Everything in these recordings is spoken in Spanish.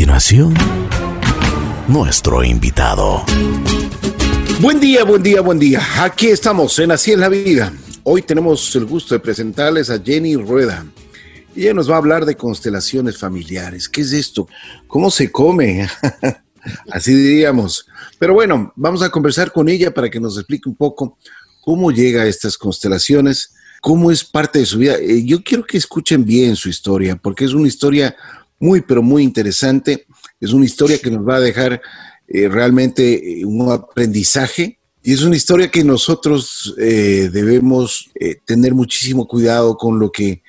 continuación, nuestro invitado. Buen día, buen día, buen día. Aquí estamos en Así es la vida. Hoy tenemos el gusto de presentarles a Jenny Rueda. Ella nos va a hablar de constelaciones familiares. ¿Qué es esto? ¿Cómo se come? Así diríamos. Pero bueno, vamos a conversar con ella para que nos explique un poco cómo llega a estas constelaciones, cómo es parte de su vida. Eh, yo quiero que escuchen bien su historia, porque es una historia muy, pero muy interesante. Es una historia que nos va a dejar eh, realmente eh, un aprendizaje y es una historia que nosotros debemos tener muchísimo cuidado con lo que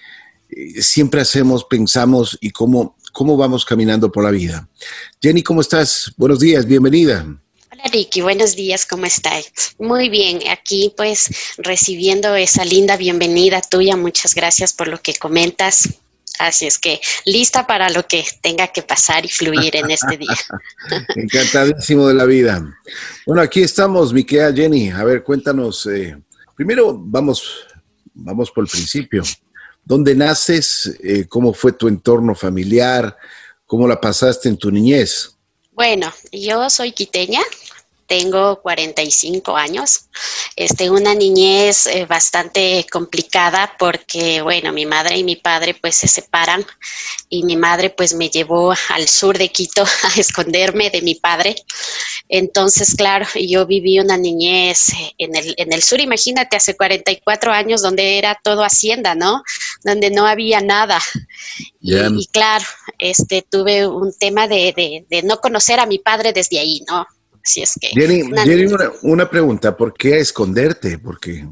siempre hacemos, pensamos y cómo, cómo vamos caminando por la vida. Jenny, ¿cómo estás? Buenos días, bienvenida. Hola Ricky, buenos días, ¿cómo estás? Muy bien, aquí pues recibiendo esa linda bienvenida tuya, muchas gracias por lo que comentas. Así es que lista para lo que tenga que pasar y fluir en este día. Encantadísimo de la vida. Bueno, aquí estamos, mi querida Jenny. A ver, cuéntanos. Eh, primero vamos, vamos por el principio. ¿Dónde naces? Eh, ¿Cómo fue tu entorno familiar? ¿Cómo la pasaste en tu niñez? Bueno, yo soy quiteña, tengo 45 años, este, una niñez eh, bastante complicada porque, bueno, mi madre y mi padre pues se separan y mi madre pues me llevó al sur de Quito a esconderme de mi padre. Entonces, claro, yo viví una niñez en el, en el sur, imagínate, hace 44 años donde era todo hacienda, ¿no? Donde no había nada. Y, claro, este, tuve un tema de, de, de no conocer a mi padre desde ahí, ¿no? Es que... Jenny, una, pregunta, ¿por qué esconderte? Porque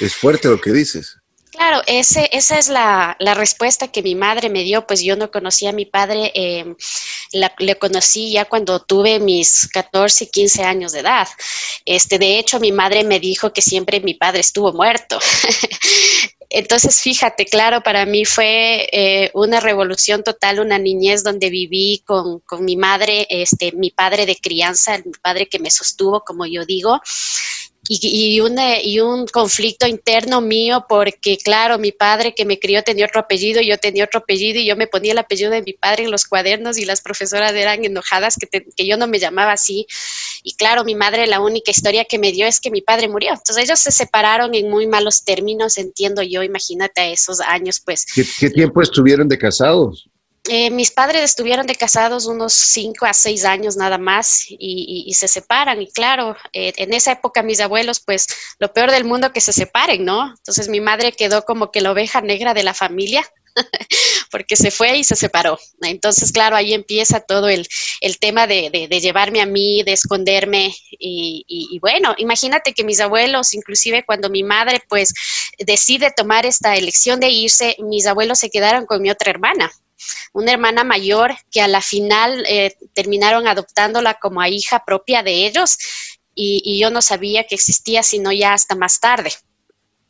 es fuerte lo que dices. Claro, ese, esa es la, respuesta que mi madre me dio, pues yo no conocía a mi padre, em, le conocí ya cuando tuve mis 14, 15 años de edad. Este, de hecho, mi madre me dijo que siempre mi padre estuvo muerto. Entonces, fíjate, claro, para mí fue eh, una revolución total, una niñez donde viví con, con, mi madre, este, mi padre de crianza, mi padre que me sostuvo, como yo digo, y, y, un conflicto interno mío porque, claro, mi padre que me crió tenía otro apellido, yo tenía otro apellido y yo me ponía el apellido de mi padre en los cuadernos y las profesoras eran enojadas que, que yo no me llamaba así. Y claro, mi madre la única historia que me dio es que mi padre murió. Entonces ellos se separaron en muy malos términos, entiendo yo, imagínate a esos años, pues. qué tiempo estuvieron de casados? Eh, mis padres estuvieron de casados unos cinco a seis años nada más y, se separan. Y claro, eh, en esa época mis abuelos, pues lo peor del mundo que se separen, ¿no? Entonces mi madre quedó como que la oveja negra de la familia. porque se fue y se separó. Entonces, claro, ahí empieza todo el, tema de, llevarme a mí, de esconderme. Y, y, bueno, imagínate que mis abuelos, inclusive cuando mi madre pues decide tomar esta elección de irse, mis abuelos se quedaron con mi otra hermana una hermana mayor que a la final eh, terminaron adoptándola como a hija propia de ellos y, yo no sabía que existía sino ya hasta más tarde.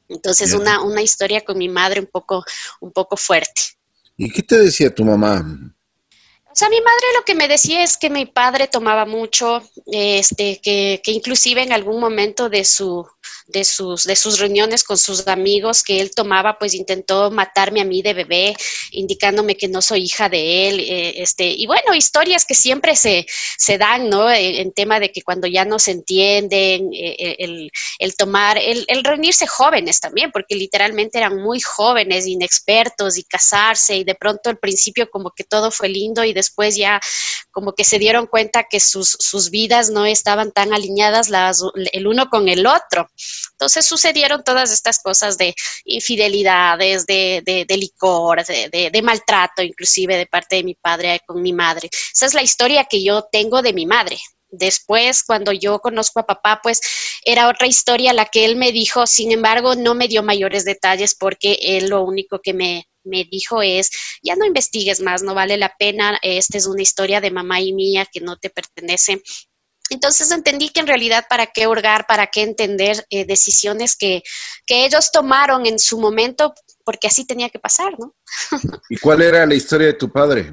Entonces una, una historia con mi madre un poco, un poco fuerte. ¿Y qué te decía tu mamá? O sea, mi madre lo que me decía es que mi padre tomaba mucho, este, que, que inclusive en algún momento de su, de sus, de sus reuniones con sus amigos que él tomaba, pues intentó matarme a mí de bebé, indicándome que no soy hija de él. Eh, este, y bueno, historias que siempre se, se dan, ¿no? Eh, en, tema de que cuando ya no se entienden, eh, el, el, tomar, el, el, reunirse jóvenes también, porque literalmente eran muy jóvenes, inexpertos y casarse y de pronto al principio como que todo fue lindo y después ya como que se dieron cuenta que sus, sus vidas no estaban tan alineadas las, el uno con el otro. Entonces sucedieron todas estas cosas de infidelidades, de, de, licor, de, de, maltrato, inclusive de parte de mi padre con mi madre. Esa es la historia que yo tengo de mi madre. Después, cuando yo conozco a papá, pues era otra historia la que él me dijo, sin embargo, no me dio mayores detalles porque él lo único que me, me dijo es, ya no investigues más, no vale la pena, esta es una historia de mamá y mía que no te pertenece, entonces entendí que en realidad para qué hurgar, para qué entender eh, decisiones que, ellos tomaron en su momento, porque así tenía que pasar, ¿no? ¿Y cuál era la historia de tu padre?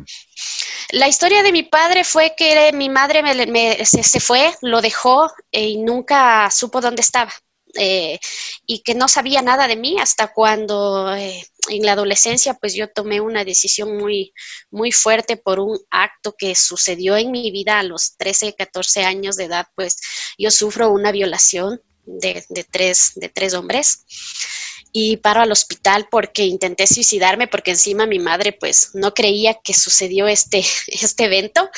La historia de mi padre fue que mi madre se, fue, lo dejó eh, y nunca supo dónde estaba. Eh, y que no sabía nada de mí hasta cuando eh, en la adolescencia pues yo tomé una decisión muy, muy fuerte por un acto que sucedió en mi vida a los 13, 14 años de edad, pues yo sufro una violación de, de tres, de tres hombres y paro al hospital porque intenté suicidarme porque encima mi madre pues no creía que sucedió este, este evento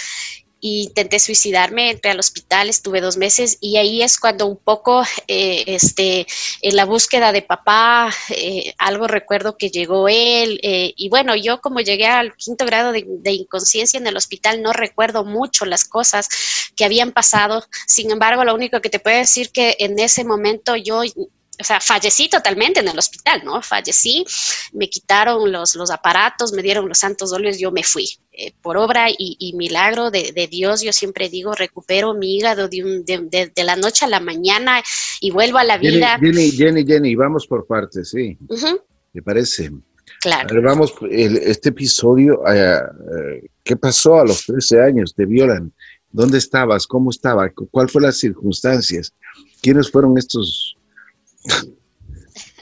intenté suicidarme, entré al hospital, estuve dos meses y ahí es cuando un poco eh, este, en la búsqueda de papá, eh, algo recuerdo que llegó él eh, y bueno, yo como llegué al quinto grado de, de, inconsciencia en el hospital no recuerdo mucho las cosas que habían pasado, sin embargo lo único que te puedo decir que en ese momento yo o sea, fallecí totalmente en el hospital, ¿no? Fallecí, me quitaron los, los aparatos, me dieron los santos óleos, yo me fui. Eh, por obra y, y milagro de, de, Dios, yo siempre digo, recupero mi hígado de, un, de, de, la noche a la mañana y vuelvo a la vida. Jenny, Jenny, Jenny, vamos por partes, sí. Uh -huh. ¿Te parece? Claro. A ver, vamos, el, este episodio, uh, uh, ¿qué pasó a los 13 años? ¿Te violan? ¿Dónde estabas? ¿Cómo estaba? ¿Cuál fue las circunstancias? ¿Quiénes fueron estos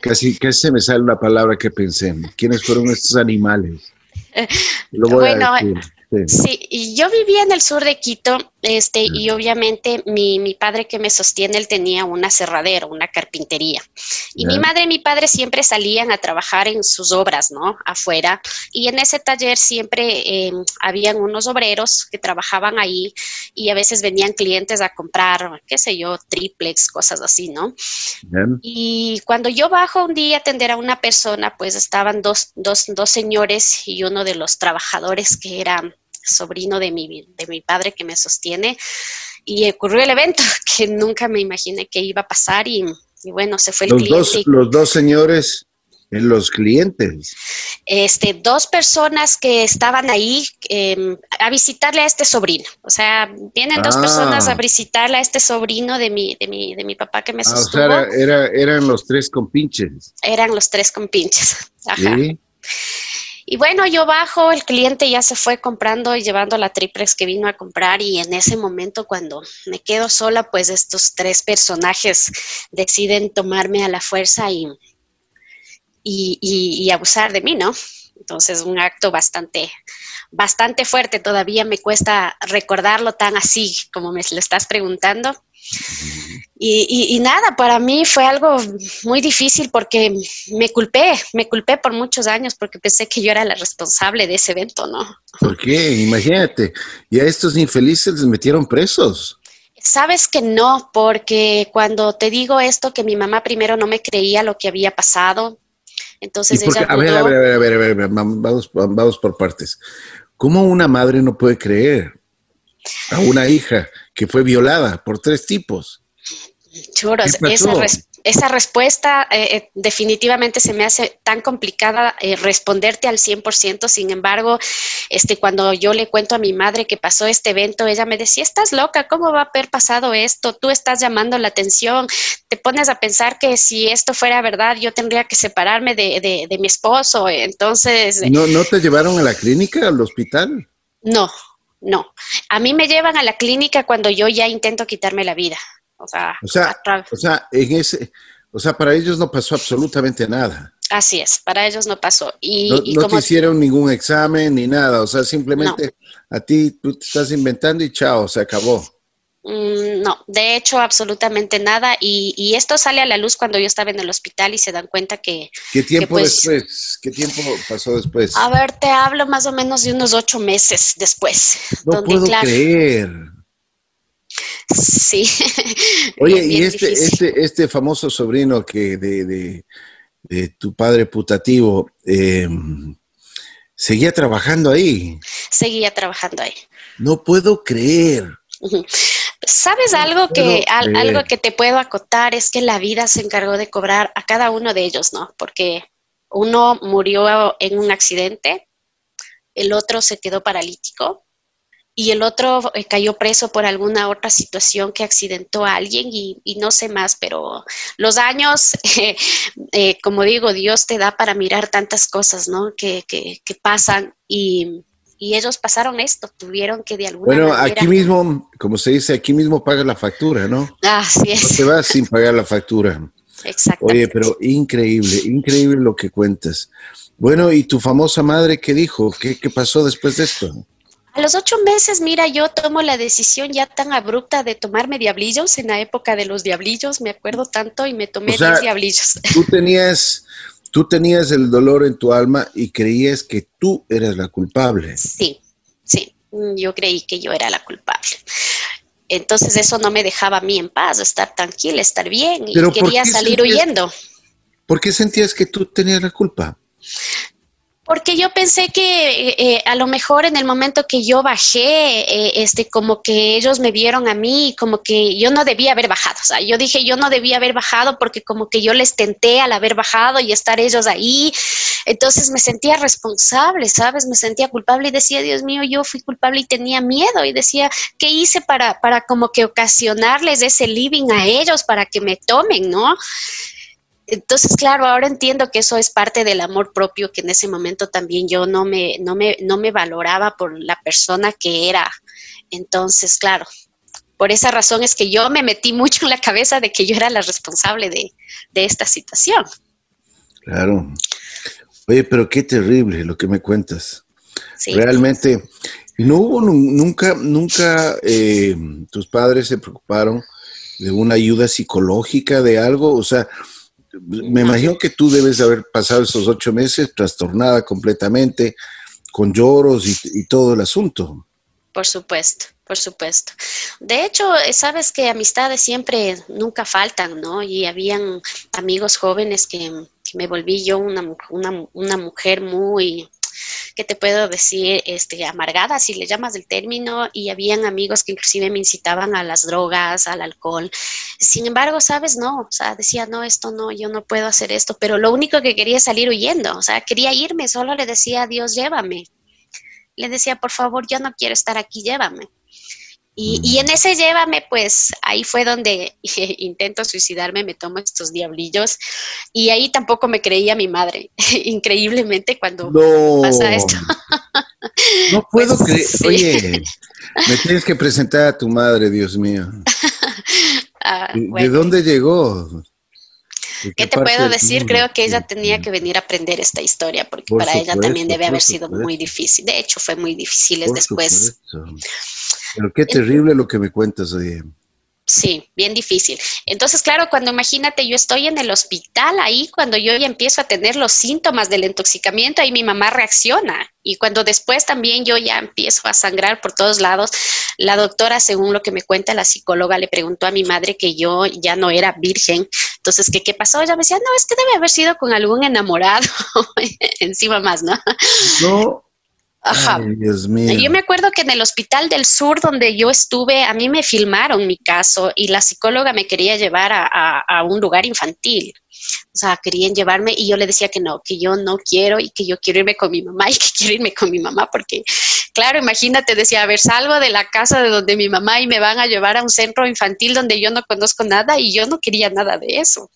Casi, casi se me sale una palabra que pensé. ¿Quiénes fueron estos animales? Lo voy bueno, a decir. Sí, y yo vivía en el sur de Quito, este, y obviamente mi, mi, padre que me sostiene, él tenía una cerradera, una carpintería. Y mi madre y mi padre siempre salían a trabajar en sus obras, ¿no? Afuera. Y en ese taller siempre eh, habían unos obreros que trabajaban ahí y a veces venían clientes a comprar, qué sé yo, triplex, cosas así, ¿no? Y cuando yo bajo un día a atender a una persona, pues estaban dos, dos, dos señores y uno de los trabajadores que era sobrino de mi, de mi padre que me sostiene, y ocurrió el evento que nunca me imaginé que iba a pasar y, y bueno, se fue el los cliente. Dos, los dos señores, los clientes. Este, dos personas que estaban ahí eh, a visitarle a este sobrino. O sea, vienen ah. dos personas a visitarle a este sobrino de mi, de mi, de mi papá que me sostuvo. Ah, o sea, era, era, eran los tres compinches. Eran los tres compinches. Ajá. ¿Sí? Y bueno, yo bajo, el cliente ya se fue comprando y llevando la triplex que vino a comprar y en ese momento cuando me quedo sola, pues estos tres personajes deciden tomarme a la fuerza y, y, y, y abusar de mí, ¿no? Entonces, un acto bastante, bastante fuerte. Todavía me cuesta recordarlo tan así como me lo estás preguntando. Y, y, y, nada, para mí fue algo muy difícil porque me culpé, me culpé por muchos años porque pensé que yo era la responsable de ese evento, ¿no? ¿Por qué? Imagínate, y a estos infelices les metieron presos. Sabes que no, porque cuando te digo esto, que mi mamá primero no me creía lo que había pasado, entonces ella... A ver, a ver, a ver, a ver, a ver, a ver vamos, vamos por partes. ¿Cómo una madre no puede creer a una hija que fue violada por tres tipos? Churos, esa, res esa, respuesta eh, definitivamente se me hace tan complicada eh, responderte al 100%. Sin embargo, este, cuando yo le cuento a mi madre que pasó este evento, ella me decía, estás loca, ¿cómo va a haber pasado esto? Tú estás llamando la atención, te pones a pensar que si esto fuera verdad, yo tendría que separarme de, de, de mi esposo. Entonces... ¿No, ¿No te llevaron a la clínica, al hospital? No, no. A mí me llevan a la clínica cuando yo ya intento quitarme la vida. O sea, o sea, o sea, en ese, o sea, para ellos no pasó absolutamente nada. Así es, para ellos no pasó. Y, no, y no como te hicieron ningún examen ni nada, o sea, simplemente no. a ti tú te estás inventando y chao, se acabó. Mm, no, de hecho, absolutamente nada. Y, y, esto sale a la luz cuando yo estaba en el hospital y se dan cuenta que... ¿Qué tiempo que pues, después? ¿Qué tiempo pasó después? A ver, te hablo más o menos de unos ocho meses después. No donde, puedo claro, creer. Sí. Oye, y este, este, este famoso sobrino que de, de, de tu padre putativo, eh, ¿seguía trabajando ahí? Seguía trabajando ahí. No puedo creer. ¿Sabes algo que, al, algo que te puedo acotar? Es que la vida se encargó de cobrar a cada uno de ellos, ¿no? Porque uno murió en un accidente, el otro se quedó paralítico y el otro eh, cayó preso por alguna otra situación que accidentó a alguien y, y no sé más, pero los años, eh, eh, como digo, Dios te da para mirar tantas cosas, ¿no? Que, que, que pasan y, y, ellos pasaron esto, tuvieron que de alguna bueno, manera... Bueno, aquí mismo, como se dice, aquí mismo paga la factura, ¿no? Así es. No te vas sin pagar la factura. Exactamente. Oye, pero increíble, increíble lo que cuentas. Bueno, ¿y tu famosa madre qué dijo? ¿Qué, qué pasó después de esto? A los ocho meses, mira, yo tomo la decisión ya tan abrupta de tomarme diablillos en la época de los diablillos, me acuerdo tanto y me tomé O sea, 10 diablillos. Tú tenías, tú tenías el dolor en tu alma y creías que tú eras la culpable. Sí, sí, mm, yo creí que yo era la culpable. Entonces eso no me dejaba a mí en paz, estar tranquila, estar bien y Pero ¿por quería salir sentías- huyendo. ¿Por qué sentías que tú tenías la culpa? Porque yo pensé que eh, eh, a lo mejor en el momento que yo bajé, eh, este, como que ellos me vieron a mí, como que yo no debía haber bajado. O sea, yo dije, yo no debía haber bajado porque como que yo les tenté al haber bajado y estar ellos ahí. Entonces me sentía responsable, ¿sabes? Me sentía culpable y decía, Dios mío, yo fui culpable y tenía miedo. Y decía, ¿qué hice para, para como que ocasionarles ese living a ellos para que me tomen, ¿no? Entonces, claro, ahora entiendo que eso es parte del amor propio, que en ese momento también yo no me, no me, no me valoraba por la persona que era. Entonces, claro, por esa razón es que yo me metí mucho en la cabeza de que yo era la responsable de, de esta situación. Claro. Oye, pero qué terrible lo que me cuentas. Sí. Realmente, no hubo nu- nunca, nunca eh, tus padres se preocuparon de una ayuda psicológica, de algo. O sea, me imagino que tú debes de haber pasado esos ocho meses trastornada completamente, con lloros y, y todo el asunto. Por supuesto, por supuesto. De hecho, eh, sabes que amistades siempre nunca faltan, ¿no? Y habían amigos jóvenes que, que me volví yo una, una mujer muy, ¿qué te puedo decir? Este, amargada, si le llamas el término, y habían amigos que inclusive me incitaban a las drogas, al alcohol. Sin embargo, sabes, no, o sea, decía, no, esto no, yo no puedo hacer esto, pero lo único que quería es salir huyendo, o sea, quería irme, solo le decía, Dios, llévame. Le decía, por favor, yo no quiero estar aquí, llévame. Y, y en ese llévame, pues ahí fue donde intento suicidarme, me tomo estos diablillos y ahí tampoco me creía mi madre, increíblemente cuando No. pasa esto. No puedo Pues, creer. sí. Oye, me tienes que presentar a tu madre, Dios mío. Ah, ¿De, dónde llegó? ¿De ¿Qué te puedo decir? Creo que ella tenía que venir a aprender esta historia porque Por para ella también debe haber sido supuesto. muy difícil. De hecho, fue muy difícil Por después. supuesto. Pero qué terrible lo que me cuentas, oye. Sí, bien difícil. Entonces, claro, cuando imagínate, yo estoy en el hospital ahí, cuando yo ya empiezo a tener los síntomas del intoxicamiento, ahí mi mamá reacciona. Y cuando después también yo ya empiezo a sangrar por todos lados, la doctora, según lo que me cuenta la psicóloga, le preguntó a mi madre que yo ya no era virgen. Entonces, ¿qué, qué pasó? Ella me decía, no, es que debe haber sido con algún enamorado. Encima más, ¿no? No. Ajá. Ay, Dios mío. Yo me acuerdo que en el Hospital del Sur donde yo estuve, a mí me filmaron mi caso y la psicóloga me quería llevar a, a- a un lugar infantil. O sea, querían llevarme y yo le decía que no, que yo no quiero y que yo quiero irme con mi mamá y que quiero irme con mi mamá porque, claro, imagínate, decía, a ver, salgo de la casa de donde mi mamá y me van a llevar a un centro infantil donde yo no conozco nada y yo no quería nada de eso.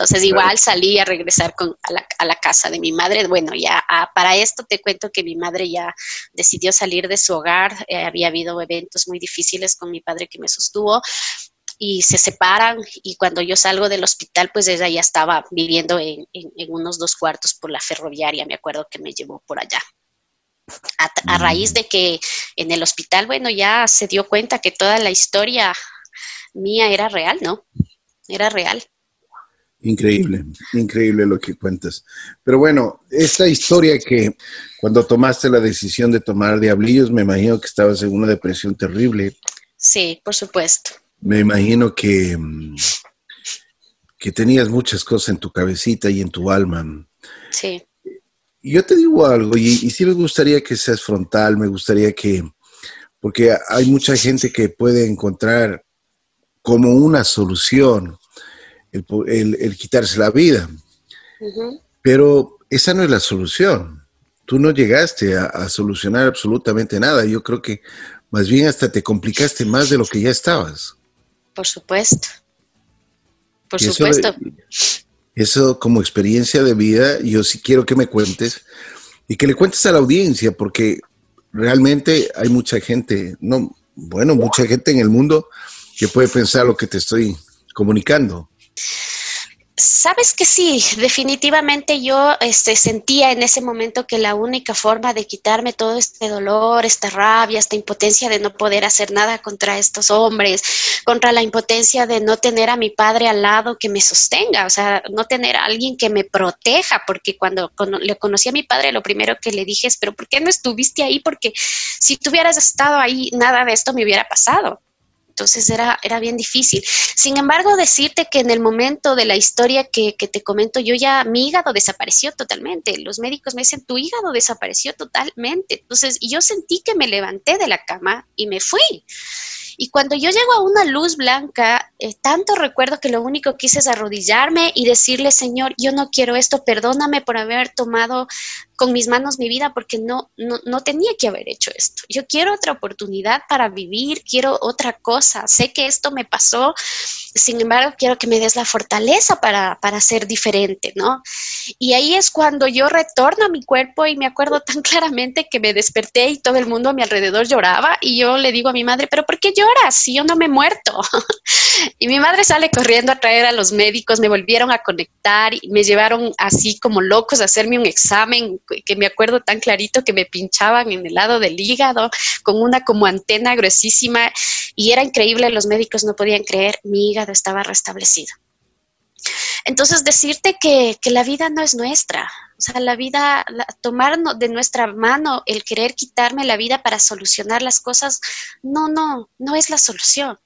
Entonces igual salí a regresar con, a, la, a la casa de mi madre. Bueno, ya para esto te cuento que mi madre ya decidió salir de su hogar. Eh, había habido eventos muy difíciles con mi padre que me sostuvo y se separan y cuando yo salgo del hospital pues ella ya estaba viviendo en, en- en unos dos cuartos por la ferroviaria, me acuerdo que me llevó por allá. A, a raíz de que en el hospital, bueno, ya se dio cuenta que toda la historia mía era real, ¿no? Era real. Increíble, increíble lo que cuentas. Pero bueno, esta historia que cuando tomaste la decisión de tomar diablillos, me imagino que estabas en una depresión terrible. Sí, por supuesto. Me imagino que, que tenías muchas cosas en tu cabecita y en tu alma. Sí, Yo te digo algo, y, y sí me gustaría que seas frontal, me gustaría que, porque hay mucha gente que puede encontrar como una solución el, po- el- el quitarse la vida, pero esa no es la solución. Tú no llegaste a, a solucionar absolutamente nada. Yo creo que más bien hasta te complicaste más de lo que ya estabas. por supuesto. Por eso supuesto. Eso como experiencia de vida, yo sí quiero que me cuentes y que le cuentes a la audiencia, porque realmente hay mucha gente, no, bueno, mucha gente en el mundo que puede pensar lo que te estoy comunicando. Sabes que sí, definitivamente yo este, sentía en ese momento que la única forma de quitarme todo este dolor, esta rabia, esta impotencia de no poder hacer nada contra estos hombres, contra la impotencia de no tener a mi padre al lado que me sostenga, o sea, no tener a alguien que me proteja, porque cuando le conocí a mi padre, lo primero que le dije es, pero ¿por qué no estuviste ahí? Porque si tú hubieras estado ahí, nada de esto me hubiera pasado. Entonces era, era bien difícil. Sin embargo, decirte que en el momento de la historia que, te comento, yo ya, mi hígado desapareció totalmente. Los médicos me dicen, tu hígado desapareció totalmente. Entonces, yo sentí que me levanté de la cama y me fui. Y cuando yo llego a una luz blanca, eh, tanto recuerdo que lo único que hice es arrodillarme y decirle, Señor, yo no quiero esto, perdóname por haber tomado con mis manos mi vida porque no, no, no tenía que haber hecho esto. Yo quiero otra oportunidad para vivir, quiero otra cosa. Sé que esto me pasó, sin embargo, quiero que me des la fortaleza para, para ser diferente, ¿no? Y ahí es cuando yo retorno a mi cuerpo y me acuerdo tan claramente que me desperté y todo el mundo a mi alrededor lloraba y yo le digo a mi madre, pero ¿por qué lloras si yo no me he muerto? y mi madre sale corriendo a traer a los médicos, me volvieron a conectar y me llevaron así como locos a hacerme un examen que me acuerdo tan clarito que me pinchaban en el lado del hígado con una como antena gruesísima y era increíble, los médicos no podían creer, mi hígado estaba restablecido. Entonces, decirte que, que la vida no es nuestra, o sea, la vida, tomar de nuestra mano el querer quitarme la vida para solucionar las cosas, no, no, no es la solución.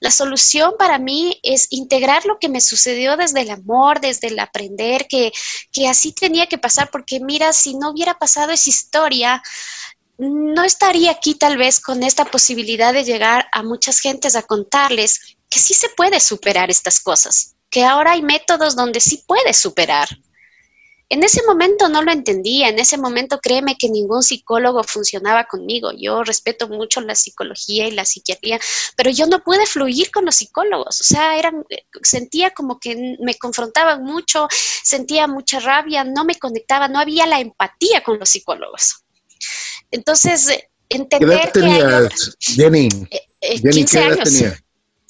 La solución para mí es integrar lo que me sucedió desde el amor, desde el aprender, que, que así tenía que pasar, porque mira, si no hubiera pasado esa historia, no estaría aquí tal vez con esta posibilidad de llegar a muchas gentes a contarles que sí se puede superar estas cosas, que ahora hay métodos donde sí puedes superar. En ese momento no lo entendía, en ese momento créeme que ningún psicólogo funcionaba conmigo. Yo respeto mucho la psicología y la psiquiatría, pero yo no pude fluir con los psicólogos. O sea, eran, sentía como que me confrontaban mucho, sentía mucha rabia, no me conectaba, no había la empatía con los psicólogos. Entonces, entender ¿Qué edad tenías, Jenny? Eh, eh, Jenny, ¿qué edad tenías?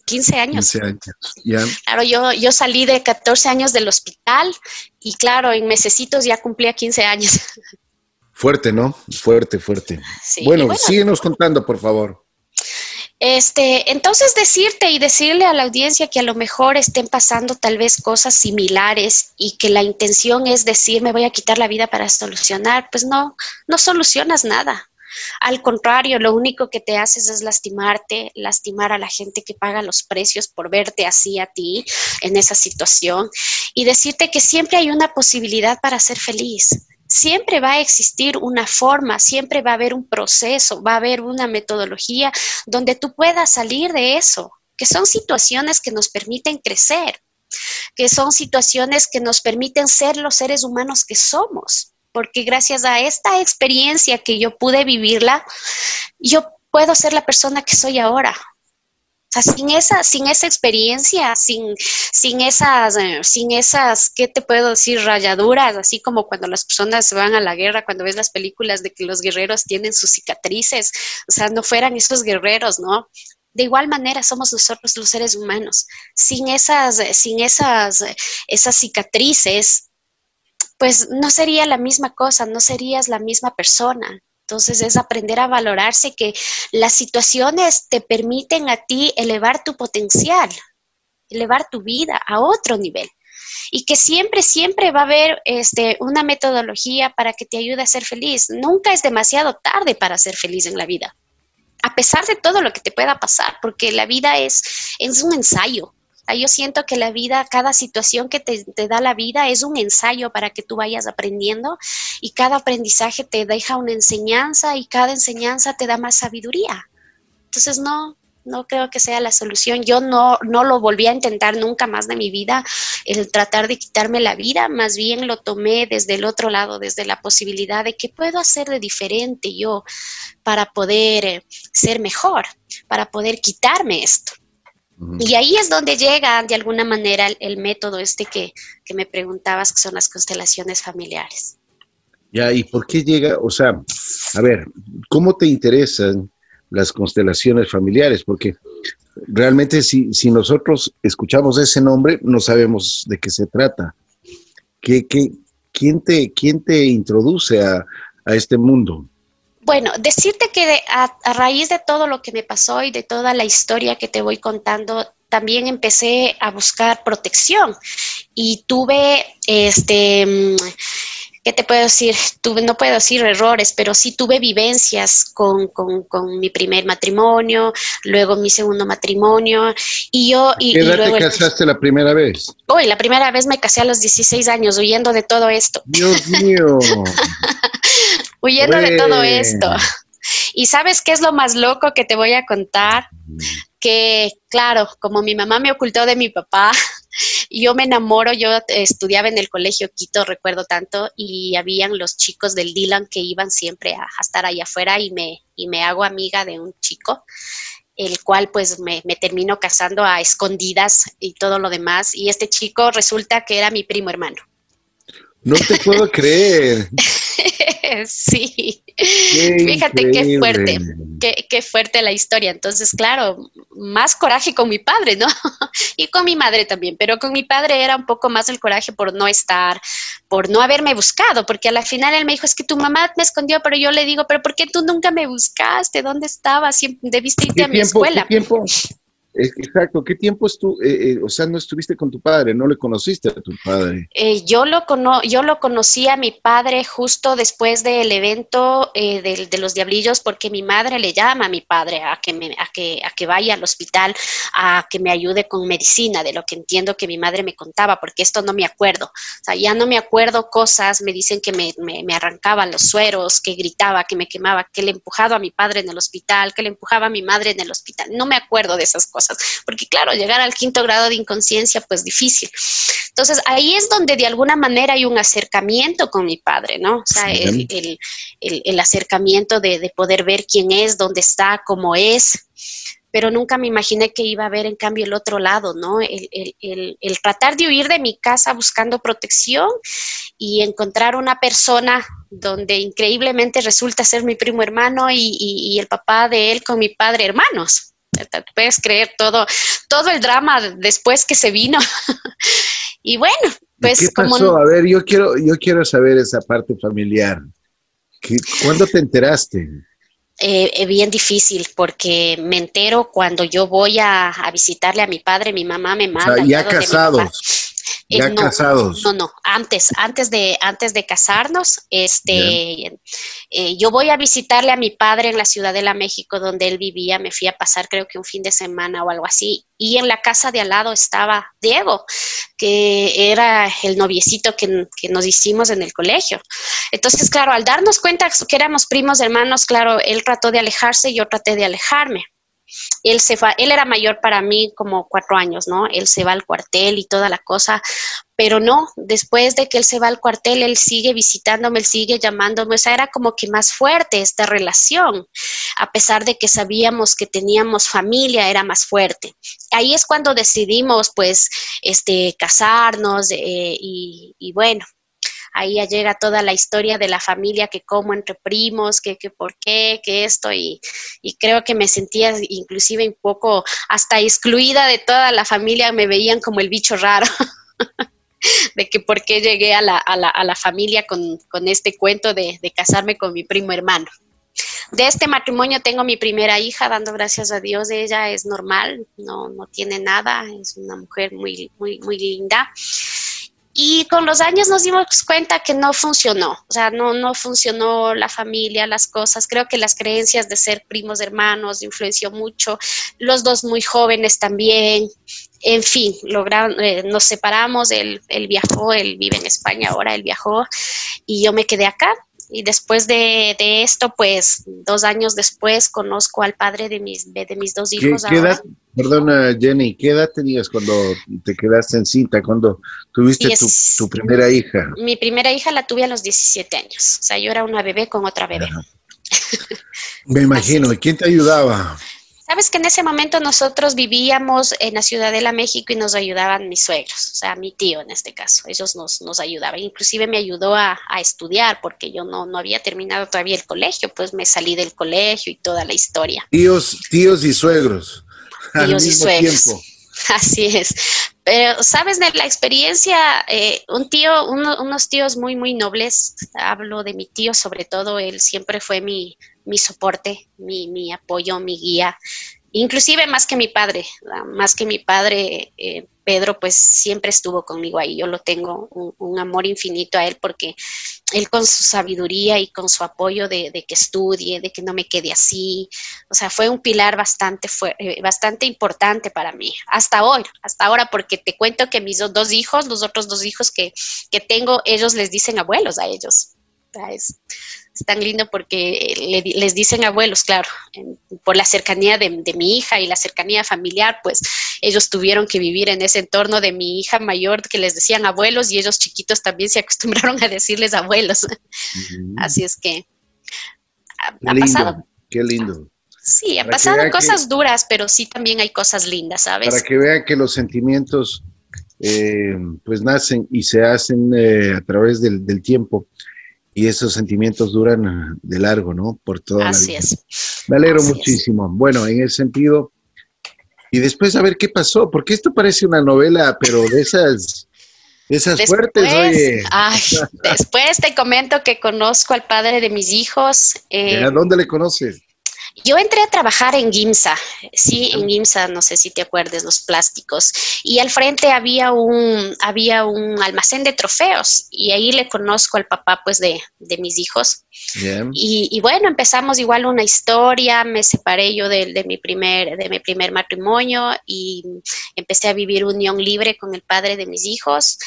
15 años. 15 años, Claro, yo, yo salí de 14 años del hospital y claro, en mesecitos ya cumplía 15 años. Fuerte, ¿no? Fuerte, fuerte. bueno, síguenos contando, por favor. Este, entonces decirte y decirle a la audiencia que a lo mejor estén pasando tal vez cosas similares y que la intención es decir, me voy a quitar la vida para solucionar, pues no, no solucionas nada. Al contrario, lo único que te haces es lastimarte, lastimar a la gente que paga los precios por verte así a ti en esa situación y decirte que siempre hay una posibilidad para ser feliz. Siempre va a existir una forma, siempre va a haber un proceso, va a haber una metodología donde tú puedas salir de eso, que son situaciones que nos permiten crecer, que son situaciones que nos permiten ser los seres humanos que somos porque gracias a esta experiencia que yo pude vivirla, yo puedo ser la persona que soy ahora. O sea, sin esa, sin esa experiencia, sin, sin esas, eh, sin esas, ¿qué te puedo decir? Rayaduras, así como cuando las personas van a la guerra, cuando ves las películas de que los guerreros tienen sus cicatrices, o sea, no fueran esos guerreros, ¿no? De igual manera somos nosotros los seres humanos. Sin esas, sin esas, esas cicatrices, pues no sería la misma cosa, no serías la misma persona. Entonces es aprender a valorarse que las situaciones te permiten a ti elevar tu potencial, elevar tu vida a otro nivel. Y que siempre, siempre va a haber este, una metodología para que te ayude a ser feliz. Nunca es demasiado tarde para ser feliz en la vida. A pesar de todo lo que te pueda pasar, porque la vida es, es un ensayo. Yo siento que la vida, cada situación que te, da la vida es un ensayo para que tú vayas aprendiendo y cada aprendizaje te deja una enseñanza y cada enseñanza te da más sabiduría. Entonces no, no creo que sea la solución. Yo no, no lo volví a intentar nunca más de mi vida, el tratar de quitarme la vida, más bien lo tomé desde el otro lado, desde la posibilidad de qué puedo hacer de diferente yo para poder eh, ser mejor, para poder quitarme esto. Y ahí es donde llega de alguna manera el, método este que, me preguntabas, que son las constelaciones familiares. Ya, ¿y por qué llega? O sea, a ver, ¿cómo te interesan las constelaciones familiares? Porque realmente si, si nosotros escuchamos ese nombre, no sabemos de qué se trata. ¿Qué, qué, quién, te, ¿Quién te introduce a, a este mundo? Bueno, decirte que a, a, raíz de todo lo que me pasó y de toda la historia que te voy contando, también empecé a buscar protección y tuve este mm, ¿qué te puedo decir? Tuve, no puedo decir errores, pero sí tuve vivencias con, con, con mi primer matrimonio, luego mi segundo matrimonio, y yo... Y, ¿Qué edad luego te casaste la primera vez? Uy, la primera vez me casé a los 16 años, huyendo de todo esto. Dios mío. huyendo de todo esto. Y sabes qué es lo más loco que te voy a contar? Que, claro, como mi mamá me ocultó de mi papá, yo me enamoro, yo estudiaba en el colegio Quito, recuerdo tanto, y habían los chicos del Dylan que iban siempre a, a estar allá afuera y me, y me hago amiga de un chico el cual pues me, me, termino casando a escondidas y todo lo demás. Y este chico resulta que era mi primo hermano. No te puedo creer. sí. Qué Fíjate qué fuerte, qué, qué, fuerte la historia. Entonces, claro, más coraje con mi padre, ¿no? y con mi madre también, pero con mi padre era un poco más el coraje por no estar, por no haberme buscado, porque a la final él me dijo, es que tu mamá me escondió, pero yo le digo, pero ¿por qué tú nunca me buscaste? ¿Dónde estabas? Debiste irte a mi tiempo, escuela. ¿qué tiempo? Exacto, ¿qué tiempo estuvo, eh, eh, o sea, no estuviste con tu padre, no le conociste a tu padre? Eh, yo, lo cono yo lo conocí a mi padre justo después del evento eh, de, de, los diablillos porque mi madre le llama a mi padre a que, me, a, que, a que vaya al hospital, a que me ayude con medicina, de lo que entiendo que mi madre me contaba, porque esto no me acuerdo, o sea, ya no me acuerdo cosas, me dicen que me, me, me arrancaban los sueros, que gritaba, que me quemaba, que le empujaba a mi padre en el hospital, que le empujaba a mi madre en el hospital, no me acuerdo de esas cosas porque claro, llegar al quinto grado de inconsciencia, pues difícil. Entonces, ahí es donde de alguna manera hay un acercamiento con mi padre, ¿no? O sea, el, el, el, el acercamiento de, de poder ver quién es, dónde está, cómo es pero nunca me imaginé que iba a haber en cambio el otro lado, ¿no? El, el, el, el, tratar de huir de mi casa buscando protección y encontrar una persona donde increíblemente resulta ser mi primo hermano y, y, y el papá de él con mi padre hermanos puedes creer todo, todo el drama después que se vino. y bueno, pues ¿Qué pasó? Como... A ver, yo quiero, yo quiero saber esa parte familiar. ¿Cuándo te enteraste? Eh, bien difícil porque me entero cuando yo voy a, a, visitarle a mi padre, mi mamá me manda. O sea, ya casados. Ya eh, no, casados. No, no, antes, antes de, antes de casarnos, este, eh, yo voy a visitarle a mi padre en la Ciudadela, México, donde él vivía. Me fui a pasar, creo que un fin de semana o algo así. Y en la casa de al lado estaba Diego, que era el noviecito que, que nos hicimos en el colegio. Entonces, claro, al darnos cuenta que éramos primos hermanos, claro, él trató de alejarse y yo traté de alejarme él se va, él era mayor para mí como cuatro años, ¿no? Él se va al cuartel y toda la cosa, pero no, después de que él se va al cuartel, él sigue visitándome, él sigue llamándome, o sea, era como que más fuerte esta relación, a pesar de que sabíamos que teníamos familia, era más fuerte. Ahí es cuando decidimos, pues, este, casarnos eh, y, y bueno, ahí llega toda la historia de la familia, que como entre primos, que, que por qué, que esto, y, y, creo que me sentía inclusive un poco hasta excluida de toda la familia, me veían como el bicho raro. de que por qué llegué a la, a la, a la familia con, con, este cuento de, de casarme con mi primo hermano. De este matrimonio tengo mi primera hija, dando gracias a Dios, ella es normal, no, no tiene nada, es una mujer muy, muy, muy linda. Y con los años nos dimos cuenta que no funcionó, o sea, no, no funcionó la familia, las cosas. Creo que las creencias de ser primos hermanos influenció mucho. Los dos muy jóvenes también. En fin, lograron, eh, nos separamos, él, él viajó, él vive en España ahora, él viajó y yo me quedé acá y después de, de, esto, pues dos años después conozco al padre de mis, de, de mis dos hijos. ¿Qué, qué edad, perdona Jenny, ¿qué edad tenías cuando te quedaste en cinta, cuando tuviste Diez, tu, tu, primera hija? Mi primera hija la tuve a los 17 años, o sea, yo era una bebé con otra bebé. Me imagino, ¿y quién te ayudaba? Sabes que en ese momento nosotros vivíamos en la Ciudadela, México, y nos ayudaban mis suegros, o sea, mi tío en este caso, ellos nos, nos ayudaban. Inclusive me ayudó a, a estudiar porque yo no, no, había terminado todavía el colegio, pues me salí del colegio y toda la historia. Tíos, tíos y suegros. tíos y suegros. Así es. Pero, ¿sabes de la experiencia? Eh, un tío, unos tíos muy, muy nobles, hablo de mi tío sobre todo, él siempre fue mi, mi soporte, mi, mi apoyo, mi guía inclusive más que mi padre, más que mi padre, eh, Pedro, pues siempre estuvo conmigo ahí. Yo lo tengo un, amor infinito a él porque él con su sabiduría y con su apoyo de, que estudie, de que no me quede así, o sea, fue un pilar bastante, fue, eh, bastante importante para mí, hasta hoy, hasta ahora, porque te cuento que mis dos hijos, los otros dos hijos que, que tengo, ellos les dicen abuelos a ellos. Es, tan lindo porque les dicen abuelos, claro, por la cercanía de, mi hija y la cercanía familiar, pues ellos tuvieron que vivir en ese entorno de mi hija mayor que les decían abuelos y ellos chiquitos también se acostumbraron a decirles abuelos. Así es que ha, pasado. Qué lindo. Sí, ha pasado cosas duras, pero sí también hay cosas lindas, ¿sabes? Para que vean que los sentimientos eh, pues nacen y se hacen eh, a través del, del tiempo y esos sentimientos duran ah, de largo, ¿no? Por toda Así la vida. es. Me alegro muchísimo. Bueno, en ese sentido, y después a ver qué pasó, porque esto parece una novela, pero de esas, esas fuertes, oye. Ay, después te comento que conozco al padre de mis hijos. Eh, ¿A dónde le conoces? Yo entré a trabajar en GIMSA, sí, en GIMSA, no sé si te acuerdes, los plásticos, y al frente había un, había un almacén de trofeos, y ahí le conozco al papá, pues, de, de mis hijos. Y, y, bueno, empezamos igual una historia, me separé yo de, de, mi primer, de mi primer matrimonio y empecé a vivir unión libre con el padre de mis hijos.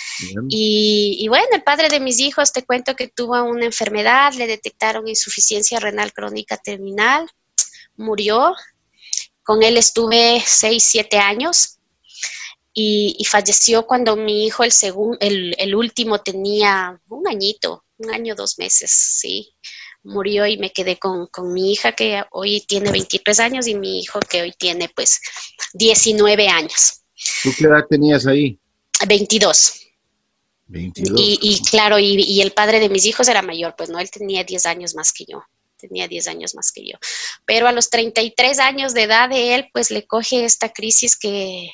Y, y bueno, el padre de mis hijos, te cuento que tuvo una enfermedad, le detectaron insuficiencia renal crónica terminal murió. Con él estuve seis, siete años y, falleció cuando mi hijo, el, el, el, último, tenía un añito, un año, dos meses, sí. Murió y me quedé con, mi hija que hoy tiene 23 años y mi hijo que hoy tiene pues 19 años. ¿Tú qué edad tenías ahí? 22. 22. Y, y claro, y, y, el padre de mis hijos era mayor, pues no, él tenía 10 años más que yo tenía 10 años más que yo. Pero a los 33 años de edad de él, pues le coge esta crisis que,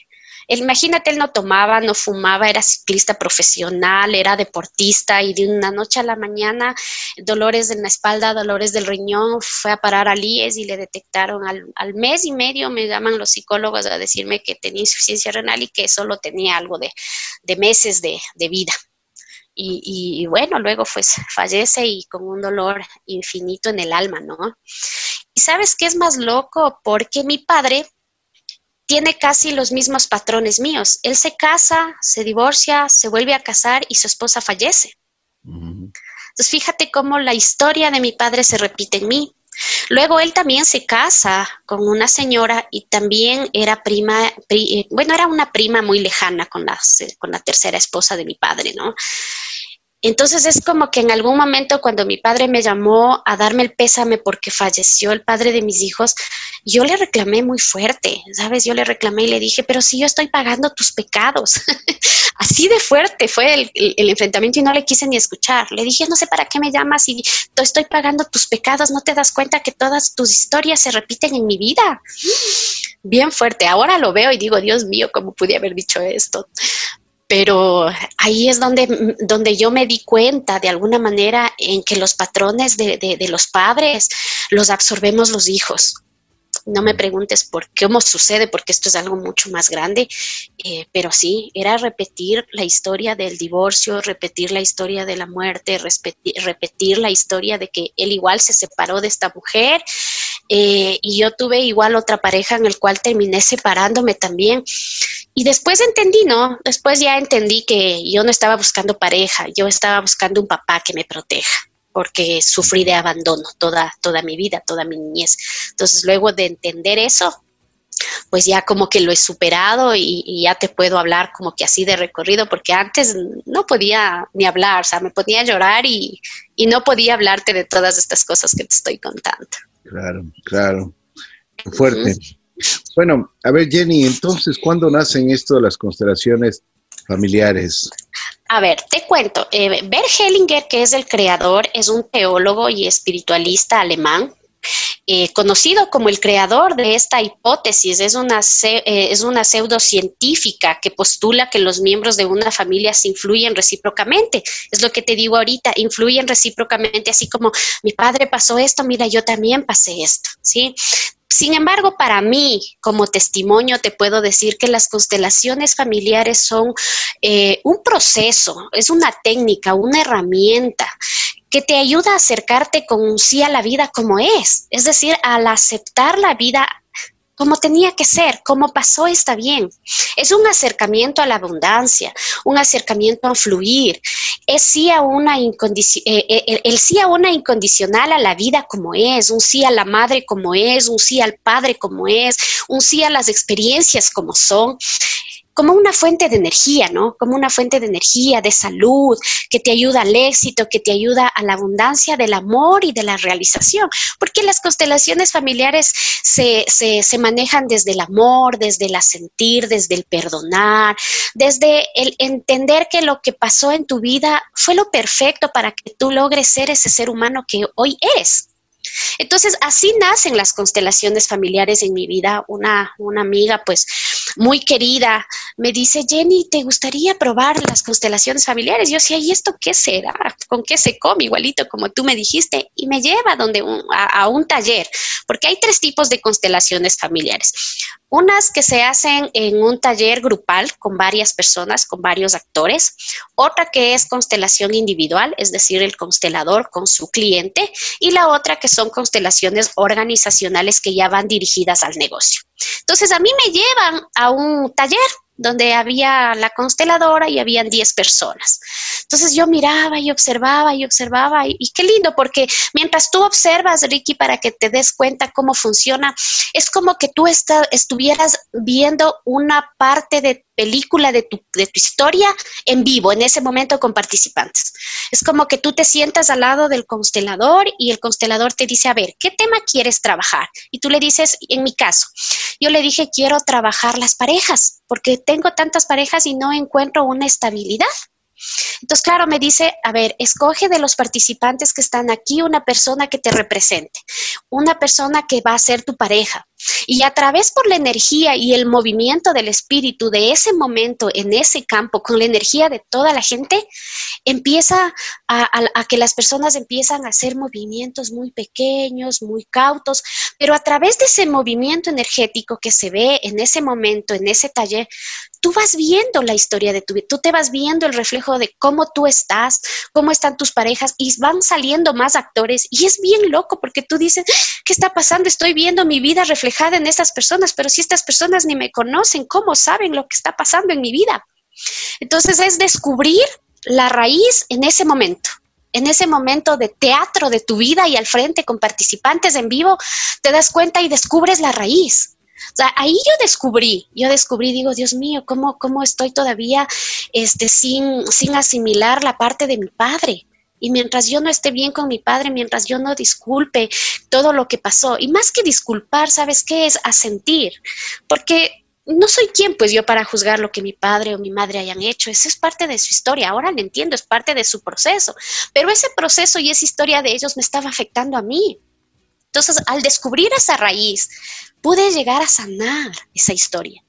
imagínate, él no tomaba, no fumaba, era ciclista profesional, era deportista y de una noche a la mañana, dolores en la espalda, dolores del riñón, fue a parar al IES y le detectaron al, mes y medio, me llaman los psicólogos a decirme que tenía insuficiencia renal y que solo tenía algo de, meses de vida. Y, bueno, luego pues fallece y con un dolor infinito en el alma, ¿no? Y sabes qué es más loco, porque mi padre tiene casi los mismos patrones míos. Él se casa, se divorcia, se vuelve a casar y su esposa fallece. Entonces fíjate cómo la historia de mi padre se repite en mí. Luego él también se casa con una señora y también era prima, eh, bueno, era una prima muy lejana con la, con la tercera esposa de mi padre, ¿no? Entonces es como que en algún momento cuando mi padre me llamó a darme el pésame porque falleció el padre de mis hijos, yo le reclamé muy fuerte, ¿sabes? Yo le reclamé y le dije, pero si yo estoy pagando tus pecados. Así de fuerte fue el, enfrentamiento y no le quise ni escuchar. Le dije, no sé para qué me llamas y estoy pagando tus pecados, no te das cuenta que todas tus historias se repiten en mi vida. Bien fuerte. Ahora lo veo y digo, Dios mío, ¿cómo pude haber dicho esto? Pero ahí es donde, donde yo me di cuenta de alguna manera en que los patrones de, de, los padres los absorbemos los hijos. No me preguntes por cómo sucede, porque esto es algo mucho más grande, eh, pero sí, era repetir la historia del divorcio, repetir la historia de la muerte, repetir, la historia de que él igual se separó de esta mujer eh, y yo tuve igual otra pareja en el cual terminé separándome también. Y después entendí, ¿no? Después ya entendí que yo no estaba buscando pareja, yo estaba buscando un papá que me proteja porque sufrí de abandono toda, toda mi vida, toda mi niñez. Entonces, luego de entender eso, pues ya como que lo he superado y, ya te puedo hablar como que así de recorrido, porque antes no podía ni hablar, o sea, me podía llorar y, y no podía hablarte de todas estas cosas que te estoy contando. Claro, claro. Fuerte. Bueno, a ver, Jenny, entonces, ¿cuándo nacen esto de las constelaciones familiares? A ver, te cuento. Eh, Bert Hellinger, que es el creador, es un teólogo y espiritualista alemán. Eh, conocido como el creador de esta hipótesis. Es una, eh, es una pseudocientífica que postula que los miembros de una familia se influyen recíprocamente. Es lo que te digo ahorita, influyen recíprocamente, así como mi padre pasó esto, mira, yo también pasé esto, ¿sí? Sin embargo, para mí, como testimonio, te puedo decir que las constelaciones familiares son eh, un proceso, es una técnica, una herramienta que te ayuda a acercarte con sí a la vida como es, es decir, al aceptar la vida como tenía que ser, como pasó está bien. Es un acercamiento a la abundancia, un acercamiento a fluir. Es sí a una eh, eh, el, sí a una incondicional a la vida como es, un sí a la madre como es, un sí al padre como es, un sí a las experiencias como son como una fuente de energía, ¿no? Como una fuente de energía, de salud, que te ayuda al éxito, que te ayuda a la abundancia del amor y de la realización, porque las constelaciones familiares se, se, manejan desde el amor, desde el sentir, desde el perdonar, desde el entender que lo que pasó en tu vida fue lo perfecto para que tú logres ser ese ser humano que hoy es. Entonces, así nacen las constelaciones familiares en mi vida. Una, una amiga, pues, muy querida, me dice, Jenny, ¿te gustaría probar las constelaciones familiares? Yo decía, ¿y esto qué será? ¿Con qué se come? Igualito como tú me dijiste. Y me lleva donde a un taller, porque hay tres tipos de constelaciones familiares. Unas que se hacen en un taller grupal con varias personas, con varios actores. Otra que es constelación individual, es decir, el constelador con su cliente. Y la otra que son constelaciones organizacionales que ya van dirigidas al negocio. Entonces, a mí me llevan a un taller donde había la consteladora y habían 10 personas. Entonces yo miraba y observaba y observaba y, qué lindo porque mientras tú observas, Ricky, para que te des cuenta cómo funciona, es como que tú estuvieras viendo una parte de película de tu, de tu historia en vivo, en ese momento con participantes. Es como que tú te sientas al lado del constelador y el constelador te dice, a ver, ¿qué tema quieres trabajar? Y tú le dices, en mi caso, yo le dije, quiero trabajar las parejas, porque tengo tantas parejas y no encuentro una estabilidad. Entonces, claro, me dice, a ver, escoge de los participantes que están aquí una persona que te represente, una persona que va a ser tu pareja. Y a través por la energía y el movimiento del espíritu de ese momento en ese campo, con la energía de toda la gente, empieza a, que las personas empiezan a hacer movimientos muy pequeños, muy cautos, pero a través de ese movimiento energético que se ve en ese momento, en ese taller, tú vas viendo la historia de tu vida, tú te vas viendo el reflejo de cómo tú estás, cómo están tus parejas y van saliendo más actores y es bien loco porque tú dices, ¿qué está pasando? Estoy viendo mi vida reflejada en estas personas, pero si estas personas ni me conocen, ¿cómo saben lo que está pasando en mi vida? Entonces es descubrir la raíz en ese momento en ese momento de teatro de tu vida y al frente con participantes en vivo, te das cuenta y descubres la raíz. Ahí yo descubrí, yo descubrí, digo, Dios mío, ¿cómo, cómo estoy todavía este, sin, sin asimilar la parte de mi padre? Y mientras yo no esté bien con mi padre, mientras yo no disculpe todo lo que pasó, y más que disculpar, ¿sabes qué es? Asentir, porque no soy quien pues yo para juzgar lo que mi padre o mi madre hayan hecho, eso es parte de su historia, ahora lo entiendo, es parte de su proceso, pero ese proceso y esa historia de ellos me estaba afectando a mí. Entonces, al descubrir esa raíz, pude llegar a sanar esa historia.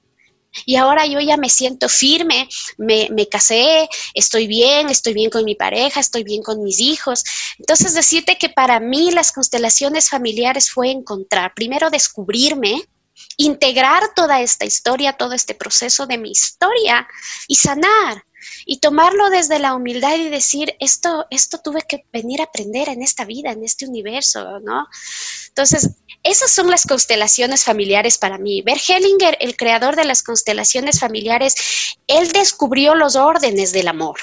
Y ahora yo ya me siento firme, me, casé, estoy bien, estoy bien con mi pareja, estoy bien con mis hijos. Entonces, decirte que para mí las constelaciones familiares fue encontrar, primero descubrirme, integrar toda esta historia, todo este proceso de mi historia y sanar y tomarlo desde la humildad y decir, esto, esto tuve que venir a aprender en esta vida, en este universo, ¿no? Entonces, esas son las constelaciones familiares para mí. Bert Hellinger, el creador de las constelaciones familiares, él descubrió los órdenes del amor.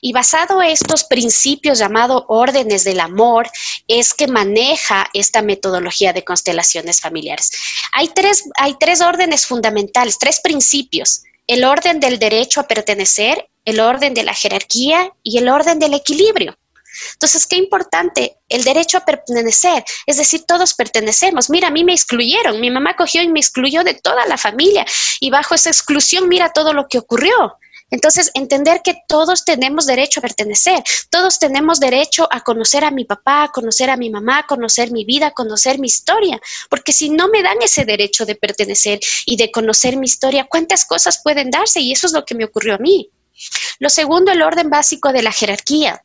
Y basado en estos principios llamados órdenes del amor, es que maneja esta metodología de constelaciones familiares. Hay tres, hay tres órdenes fundamentales, tres principios el orden del derecho a pertenecer, el orden de la jerarquía y el orden del equilibrio. Entonces, qué importante el derecho a pertenecer, es decir, todos pertenecemos. Mira, a mí me excluyeron, mi mamá cogió y me excluyó de toda la familia y bajo esa exclusión, mira todo lo que ocurrió. Entonces, entender que todos tenemos derecho a pertenecer, todos tenemos derecho a conocer a mi papá, a conocer a mi mamá, a conocer mi vida, a conocer mi historia, porque si no me dan ese derecho de pertenecer y de conocer mi historia, ¿cuántas cosas pueden darse? Y eso es lo que me ocurrió a mí. Lo segundo, el orden básico de la jerarquía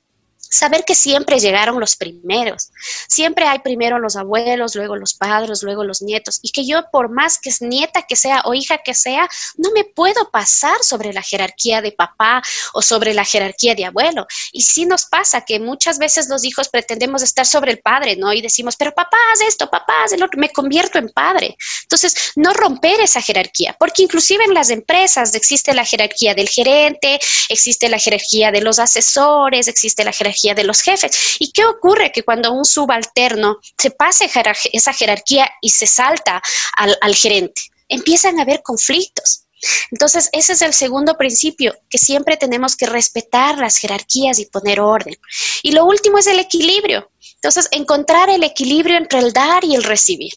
saber que siempre llegaron los primeros. Siempre hay primero los abuelos, luego los padres, luego los nietos. Y que yo, por más que es nieta que sea o hija que sea, no me puedo pasar sobre la jerarquía de papá o sobre la jerarquía de abuelo. Y sí nos pasa que muchas veces los hijos pretendemos estar sobre el padre, ¿no? Y decimos, pero papá, haz esto, papá, haz el otro, me convierto en padre. Entonces, no romper esa jerarquía, porque inclusive en las empresas existe la jerarquía del gerente, existe la jerarquía de los asesores, existe la jerarquía de los jefes. ¿Y qué ocurre? Que cuando un subalterno se pase esa jerarquía y se salta al, al gerente, empiezan a haber conflictos. Entonces, ese es el segundo principio, que siempre tenemos que respetar las jerarquías y poner orden. Y lo último es el equilibrio. Entonces, encontrar el equilibrio entre el dar y el recibir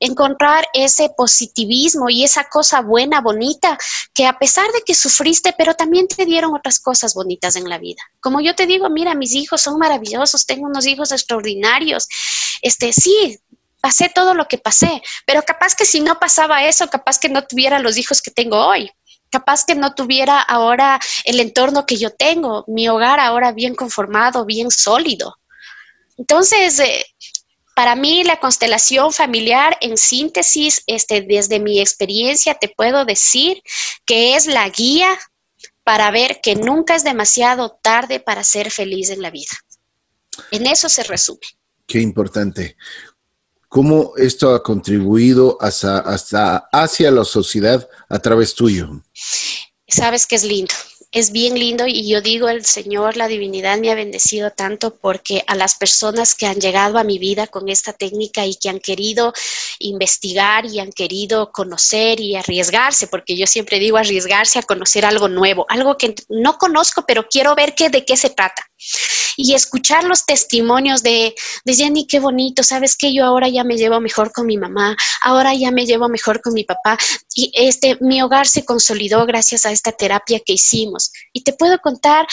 encontrar ese positivismo y esa cosa buena, bonita, que a pesar de que sufriste, pero también te dieron otras cosas bonitas en la vida. Como yo te digo, mira, mis hijos son maravillosos, tengo unos hijos extraordinarios. Este, sí, pasé todo lo que pasé, pero capaz que si no pasaba eso, capaz que no tuviera los hijos que tengo hoy capaz que no tuviera ahora el entorno que yo tengo, mi hogar ahora bien conformado, bien sólido. Entonces, eh, para mí, la constelación familiar, en síntesis, este, desde mi experiencia, te puedo decir que es la guía para ver que nunca es demasiado tarde para ser feliz en la vida. En eso se resume. Qué importante. ¿Cómo esto ha contribuido hasta, hasta hacia la sociedad a través tuyo? Sabes que es lindo es bien lindo y yo digo, el Señor, la divinidad me ha bendecido tanto porque a las personas que han llegado a mi vida con esta técnica y que han querido investigar y han querido conocer y arriesgarse, porque yo siempre digo arriesgarse a conocer algo nuevo, algo que no conozco, pero quiero ver qué, de qué se trata. Y escuchar los testimonios de, de Jenny, qué bonito, sabes que yo ahora ya me llevo mejor con mi mamá, ahora ya me llevo mejor con mi papá y este, mi hogar se consolidó gracias a esta terapia que hicimos. Y te puedo contar,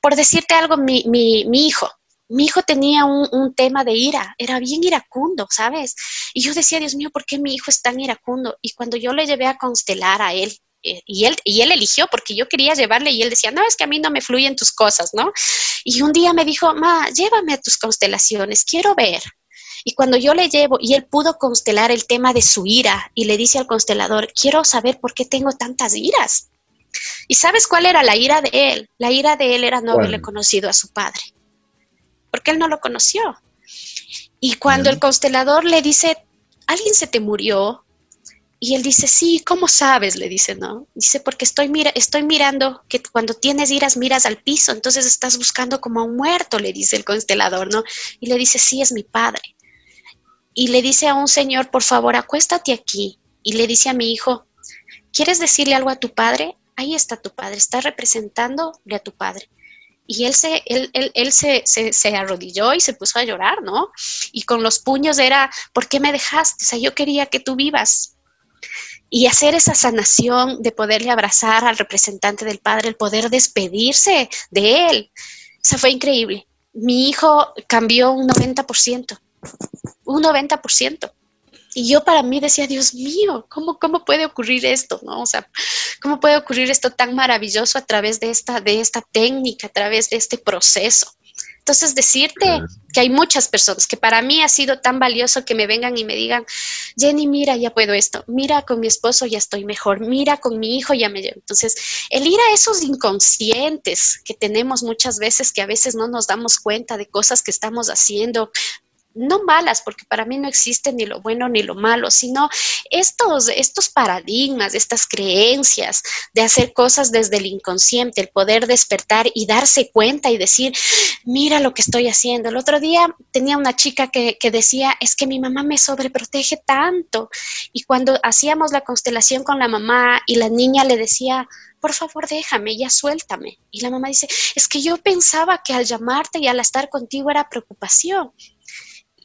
por decirte algo, mi, mi, mi hijo, mi hijo tenía un, un, tema de ira, era bien iracundo, ¿sabes? Y yo decía, Dios mío, ¿por qué mi hijo es tan iracundo? Y cuando yo le llevé a constelar a él, eh, y él, y él eligió porque yo quería llevarle y él decía, no, es que a mí no me fluyen tus cosas, ¿no? Y un día me dijo, ma, llévame a tus constelaciones, quiero ver. Y cuando yo le llevo y él pudo constelar el tema de su ira y le dice al constelador, quiero saber por qué tengo tantas iras. ¿Y sabes cuál era la ira de él? La ira de él era no haberle conocido a su padre, porque él no lo conoció. Y cuando el constelador le dice, alguien se te murió, y él dice, sí, ¿cómo sabes? Le dice, ¿no? Dice, porque estoy, mira, estoy mirando que cuando tienes iras miras al piso, entonces estás buscando como a un muerto, le dice el constelador, ¿no? Y le dice, sí, es mi padre. Y le dice a un señor, por favor, acuéstate aquí. Y le dice a mi hijo, ¿quieres decirle algo a tu padre? Ahí está tu padre, está representándole a tu padre. Y él, se, él, se, se, arrodilló y se puso a llorar, ¿no? Y con los puños era, ¿por qué me dejaste? O sea, yo quería que tú vivas, y hacer esa sanación de poderle abrazar al representante del padre, el poder despedirse de él. O fue increíble. Mi hijo cambió un 90%, un 90%. Y yo para mí decía, Dios mío, ¿cómo, cómo puede ocurrir esto? ¿No? O sea, ¿cómo puede ocurrir esto tan maravilloso a través de esta, de esta técnica, a través de este proceso? Entonces, decirte que hay muchas personas que para mí ha sido tan valioso que me vengan y me digan, Jenny, mira, ya puedo esto, mira, con mi esposo ya estoy mejor, mira, con mi hijo ya me llevo. Entonces, el ir a esos inconscientes que tenemos muchas veces, que a veces no nos damos cuenta de cosas que estamos haciendo, no malas, porque para mí no existe ni lo bueno ni lo malo, sino estos, estos paradigmas, estas creencias de hacer cosas desde el inconsciente, el poder despertar y darse cuenta y decir, mira lo que estoy haciendo. El otro día tenía una chica que, que decía, es que mi mamá me sobreprotege tanto. Y cuando hacíamos la constelación con la mamá y la niña le decía, por favor déjame, ya suéltame. Y la mamá dice, es que yo pensaba que al llamarte y al estar contigo era preocupación.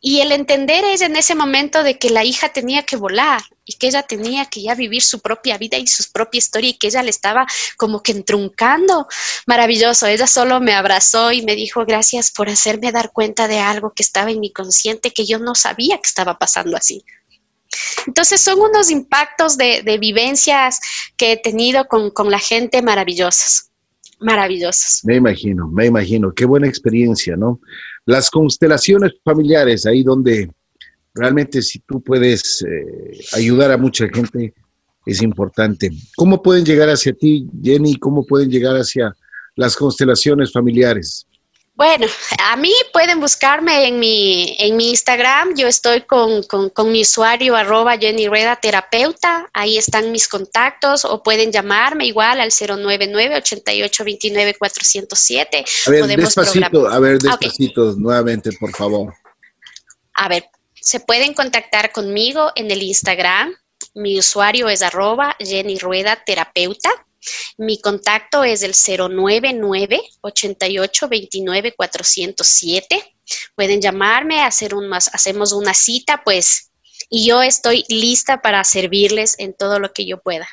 Y el entender es en ese momento de que la hija tenía que volar y que ella tenía que ya vivir su propia vida y su propia historia y que ella le estaba como que entruncando. Maravilloso. Ella solo me abrazó y me dijo gracias por hacerme dar cuenta de algo que estaba en mi consciente que yo no sabía que estaba pasando así. Entonces son unos impactos de, vivencias que he tenido con, con la gente maravillosos, maravillosos. Me imagino, me imagino, qué buena experiencia, ¿no? Las constelaciones familiares, ahí donde realmente si tú puedes eh, ayudar a mucha gente, es importante. ¿Cómo pueden llegar hacia ti, Jenny? ¿Cómo pueden llegar hacia las constelaciones familiares? Bueno, a mí pueden buscarme en mi, en mi Instagram. Yo estoy con, mi usuario arroba Jenny Reda Terapeuta. Ahí están mis contactos o pueden llamarme igual al 099-8829-407. A ver, despacito, a ver, despacito nuevamente, por favor. A ver, se pueden contactar conmigo en el Instagram. Mi usuario es arroba Jenny Rueda Terapeuta. Mi contacto es el 099 88 29 407. Pueden llamarme, hacer un, hacemos una cita, pues, y yo estoy lista para servirles en todo lo que yo pueda.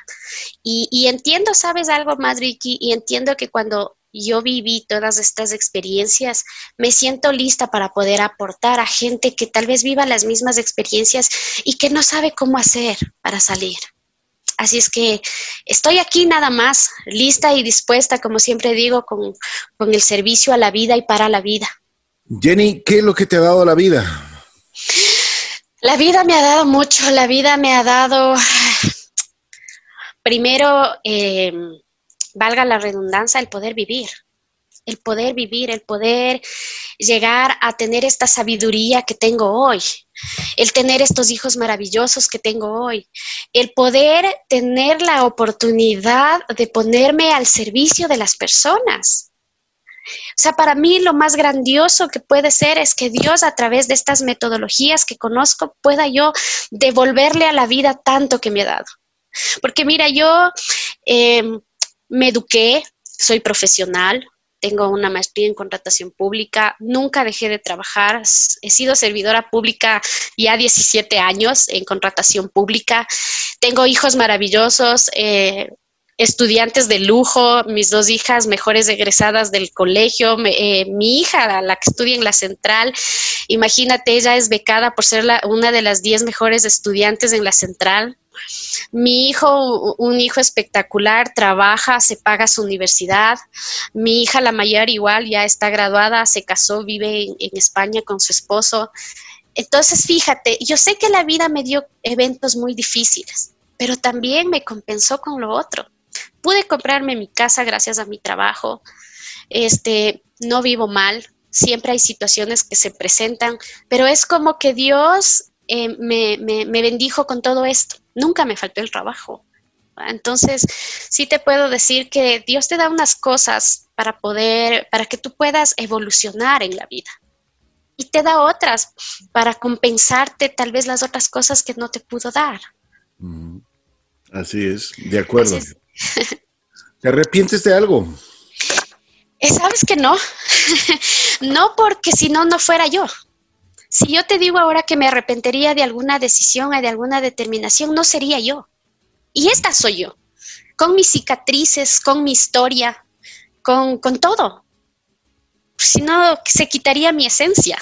Y, y entiendo, ¿sabes algo más, Ricky? Y entiendo que cuando yo viví todas estas experiencias, me siento lista para poder aportar a gente que tal vez viva las mismas experiencias y que no sabe cómo hacer para salir. Así es que estoy aquí nada más, lista y dispuesta, como siempre digo, con, el servicio a la vida y para la vida. Jenny, ¿qué es lo que te ha dado la vida? La vida me ha dado mucho, la vida me ha dado, primero, eh, valga la redundancia, el poder vivir el poder vivir, el poder llegar a tener esta sabiduría que tengo hoy, el tener estos hijos maravillosos que tengo hoy, el poder tener la oportunidad de ponerme al servicio de las personas. O sea, para mí lo más grandioso que puede ser es que Dios a través de estas metodologías que conozco pueda yo devolverle a la vida tanto que me ha dado. Porque mira, yo eh, me eduqué, soy profesional, tengo una maestría en contratación pública, nunca dejé de trabajar, he sido servidora pública ya 17 años en contratación pública, tengo hijos maravillosos. Eh, estudiantes de lujo, mis dos hijas mejores egresadas del colegio, eh, mi hija, la que estudia en la central, imagínate, ella es becada por ser una de las 10 mejores estudiantes en la central, mi hijo, un hijo espectacular, trabaja, se paga su universidad. Mi hija, la mayor, igual ya está graduada, se casó, vive en, España con su esposo. Entonces, fíjate, yo sé que la vida me dio eventos muy difíciles, pero también me compensó con lo otro. Pude comprarme mi casa gracias a mi trabajo. Este, no vivo mal, siempre hay situaciones que se presentan, pero es como que Dios eh, me, me, bendijo con todo esto. Nunca me faltó el trabajo. Entonces, sí te puedo decir que Dios te da unas cosas para poder, para que tú puedas evolucionar en la vida. Y te da otras para compensarte tal vez las otras cosas que no te pudo dar. Así es, de acuerdo. ¿Te arrepientes de algo? Eh, Sabes que no. no porque si no, no fuera yo. Si yo te digo ahora que me arrepentiría de alguna decisión o de alguna determinación, no sería yo. Y esta soy yo, con mis cicatrices, con mi historia, con, todo. Si no, se quitaría mi esencia.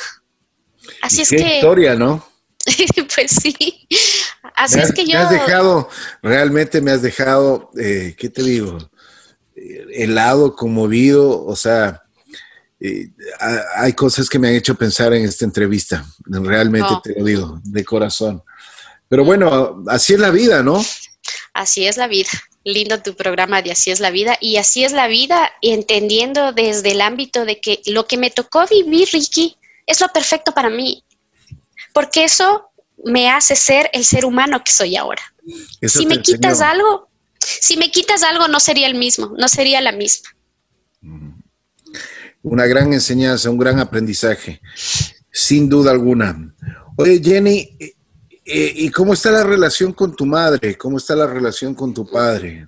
Así es que... historia, ¿no? pues sí. Así es que yo... Me has dejado, realmente me has dejado, eh, ¿qué te digo? Eh, helado, conmovido, o sea, hay cosas que me han hecho pensar en esta entrevista, realmente te lo digo, de corazón. Pero bueno, así es la vida, ¿no? Así es la vida. Lindo tu programa de Así es la vida. Y así es la vida, entendiendo desde el ámbito de que lo que me tocó vivir, Ricky, es lo perfecto para mí. Porque eso me hace ser el ser humano que soy ahora. si me quitas algo, si me quitas algo, no sería el mismo, no sería la misma una gran enseñanza, un gran aprendizaje, sin duda alguna. Oye, Jenny, eh, eh, ¿y cómo está la relación con tu madre? ¿Cómo está la relación con tu padre?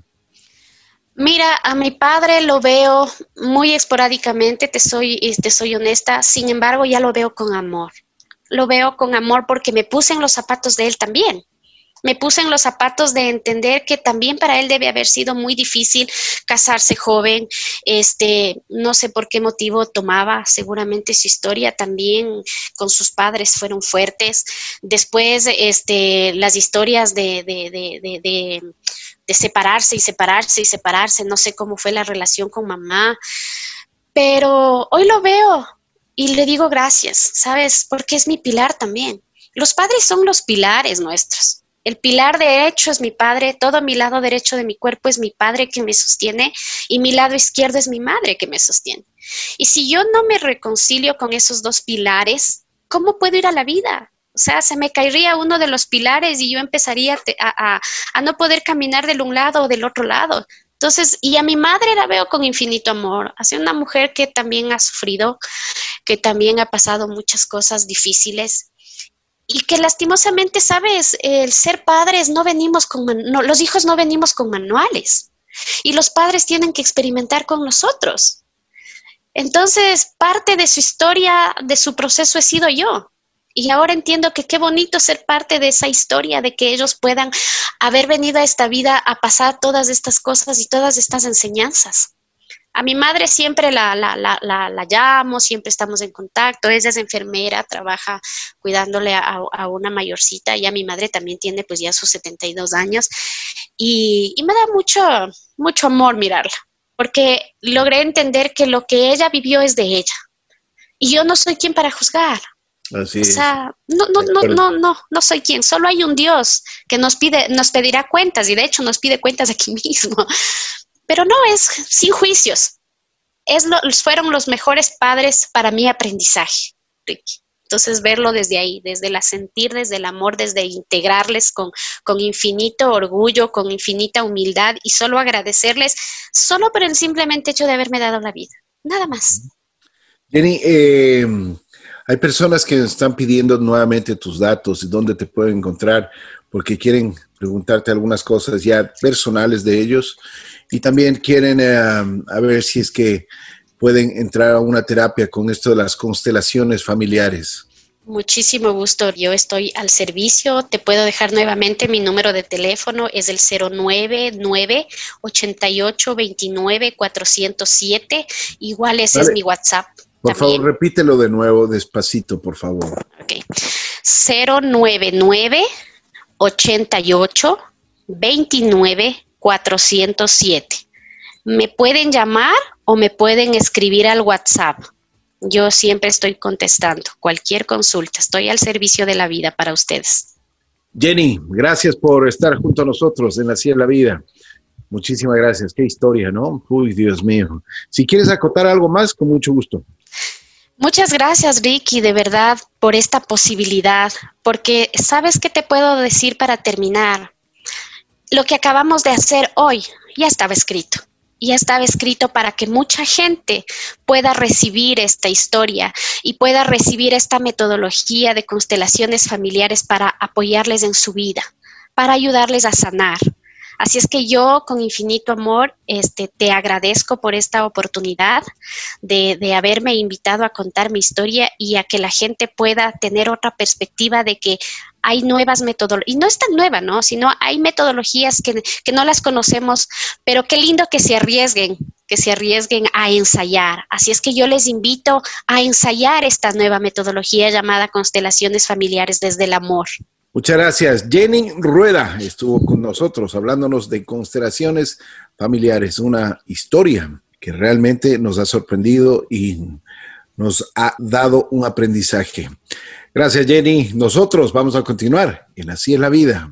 Mira, a mi padre lo veo muy esporádicamente, te soy, te soy honesta, sin embargo ya lo veo con amor. lo veo con amor porque me puse en los zapatos de él también me puse en los zapatos de entender que también para él debe haber sido muy difícil casarse joven, este, no sé por qué motivo tomaba, seguramente su historia también con sus padres fueron fuertes. Después, este, las historias de, de, de, de, de separarse y separarse y separarse, no sé cómo fue la relación con mamá, pero hoy lo veo y le digo gracias, ¿sabes? Porque es mi pilar también. Los padres son los pilares nuestros. El pilar derecho es mi padre, todo mi lado derecho de mi cuerpo es mi padre que me sostiene y mi lado izquierdo es mi madre que me sostiene. Y si yo no me reconcilio con esos dos pilares, ¿cómo puedo ir a la vida? O sea, se me caería uno de los pilares y yo empezaría a, no poder caminar del un lado o del otro lado. Entonces, y a mi madre la veo con infinito amor. Hace una mujer que también ha sufrido, que también ha pasado muchas cosas difíciles y que lastimosamente, sabes, el ser padres no venimos con, los hijos no venimos con manuales y los padres tienen que experimentar con nosotros. Entonces, parte de su historia, de su proceso he sido yo. Y ahora entiendo que qué bonito ser parte de esa historia, de que ellos puedan haber venido a esta vida a pasar todas estas cosas y todas estas enseñanzas. A mi madre siempre la, la, la, la, llamo, siempre estamos en contacto. Ella es enfermera, trabaja cuidándole a, una mayorcita y a mi madre también tiene pues ya sus 72 años. Y, y me da mucho, mucho amor mirarla, porque logré entender que lo que ella vivió es de ella. Y yo no soy quien para juzgar. Así o sea, no, no, no, no, no, no soy quien. Solo hay un Dios que nos pide, nos pedirá cuentas y de hecho nos pide cuentas aquí mismo. Pero no es sin juicios. Es fueron los mejores padres para mi aprendizaje, Ricky. Entonces, verlo desde ahí, desde la sentir, desde el amor, desde integrarles con, con infinito orgullo, con infinita humildad y solo agradecerles, solo por el simplemente hecho de haberme dado la vida. Nada más. Jenny, eh, hay personas que están pidiendo nuevamente tus datos y dónde te pueden encontrar porque quieren preguntarte algunas cosas ya personales de ellos y también quieren eh, a ver si es que pueden entrar a una terapia con esto de las constelaciones familiares. Muchísimo gusto, yo estoy al servicio. Te puedo dejar nuevamente mi número de teléfono, es el 099 8829 407. Igual ese es mi WhatsApp. Por favor, repítelo de nuevo, despacito, por favor. Ok. 099 88 29 407. Me pueden llamar o me pueden escribir al WhatsApp. Yo siempre estoy contestando cualquier consulta. Estoy al servicio de la vida para ustedes. Jenny, gracias por estar junto a nosotros en la Silla de la Vida. Muchísimas gracias. Qué historia, ¿no? Uy, Dios mío. Si quieres acotar algo más, con mucho gusto. Muchas gracias, Ricky, de verdad, por esta posibilidad, porque sabes qué te puedo decir para terminar. Lo que acabamos de hacer hoy ya estaba escrito. Ya estaba escrito para que mucha gente pueda recibir esta historia y pueda recibir esta metodología de constelaciones familiares para apoyarles en su vida, para ayudarles a sanar, Así es que yo con infinito amor este, te agradezco por esta oportunidad de, de, haberme invitado a contar mi historia y a que la gente pueda tener otra perspectiva de que hay nuevas metodologías, y no es tan nueva, ¿no? Sino hay metodologías que, que no las conocemos, pero qué lindo que se arriesguen, que se arriesguen a ensayar. Así es que yo les invito a ensayar esta nueva metodología llamada constelaciones familiares desde el amor. Muchas gracias. Jenny Rueda estuvo con nosotros hablándonos de constelaciones familiares, una historia que realmente nos ha sorprendido y nos ha dado un aprendizaje. Gracias Jenny. Nosotros vamos a continuar en Así es la vida.